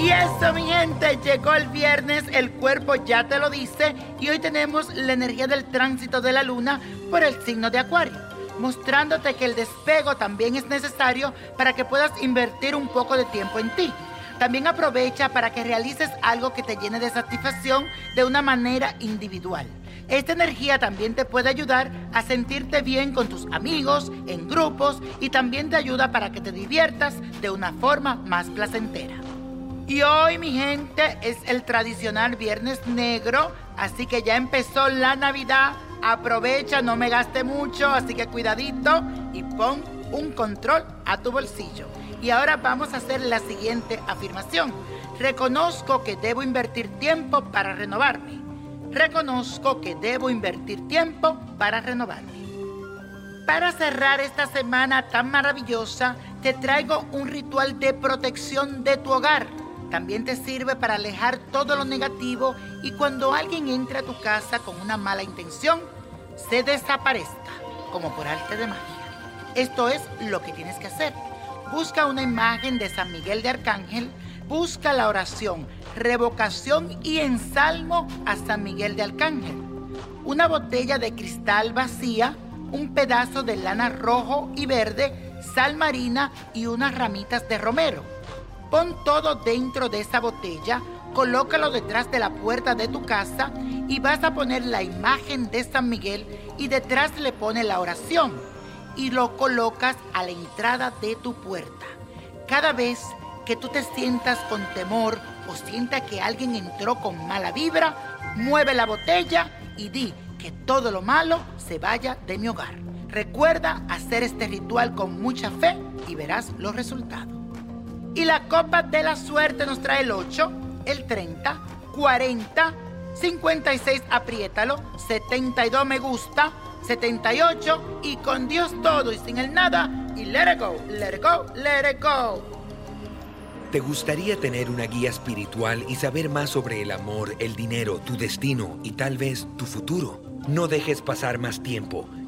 Señores, llegó el viernes, el cuerpo ya te lo dice y hoy tenemos la energía del tránsito de la luna por el signo de Acuario, mostrándote que el despego también es necesario para que puedas invertir un poco de tiempo en ti. También aprovecha para que realices algo que te llene de satisfacción de una manera individual. Esta energía también te puede ayudar a sentirte bien con tus amigos, en grupos y también te ayuda para que te diviertas de una forma más placentera. Y hoy, mi gente, es el tradicional Viernes Negro, así que ya empezó la Navidad. Aprovecha, no me gaste mucho, así que cuidadito y pon un control a tu bolsillo. Y ahora vamos a hacer la siguiente afirmación. Reconozco que debo invertir tiempo para renovarme. Reconozco que debo invertir tiempo para renovarme. Para cerrar esta semana tan maravillosa, te traigo un ritual de protección de tu hogar. También te sirve para alejar todo lo negativo y cuando alguien entre a tu casa con una mala intención, se desaparezca, como por arte de magia. Esto es lo que tienes que hacer busca una imagen de San Miguel de Arcángel, busca la oración, revocación y ensalmo a San Miguel de Arcángel. Una botella de cristal vacía, un pedazo de lana rojo y verde, sal marina y unas ramitas de romero. Pon todo dentro de esa botella, colócalo detrás de la puerta de tu casa y vas a poner la imagen de San Miguel y detrás le pone la oración y lo colocas a la entrada de tu puerta. Cada vez que tú te sientas con temor o sienta que alguien entró con mala vibra, mueve la botella y di que todo lo malo se vaya de mi hogar. Recuerda hacer este ritual con mucha fe y verás los resultados. Y la copa de la suerte nos trae el 8, el 30, 40, 56, apriétalo, 72 me gusta, 78 y con Dios todo y sin el nada y let it go, let it go, let it go. ¿Te gustaría tener una guía espiritual y saber más sobre el amor, el dinero, tu destino y tal vez tu futuro? No dejes pasar más tiempo.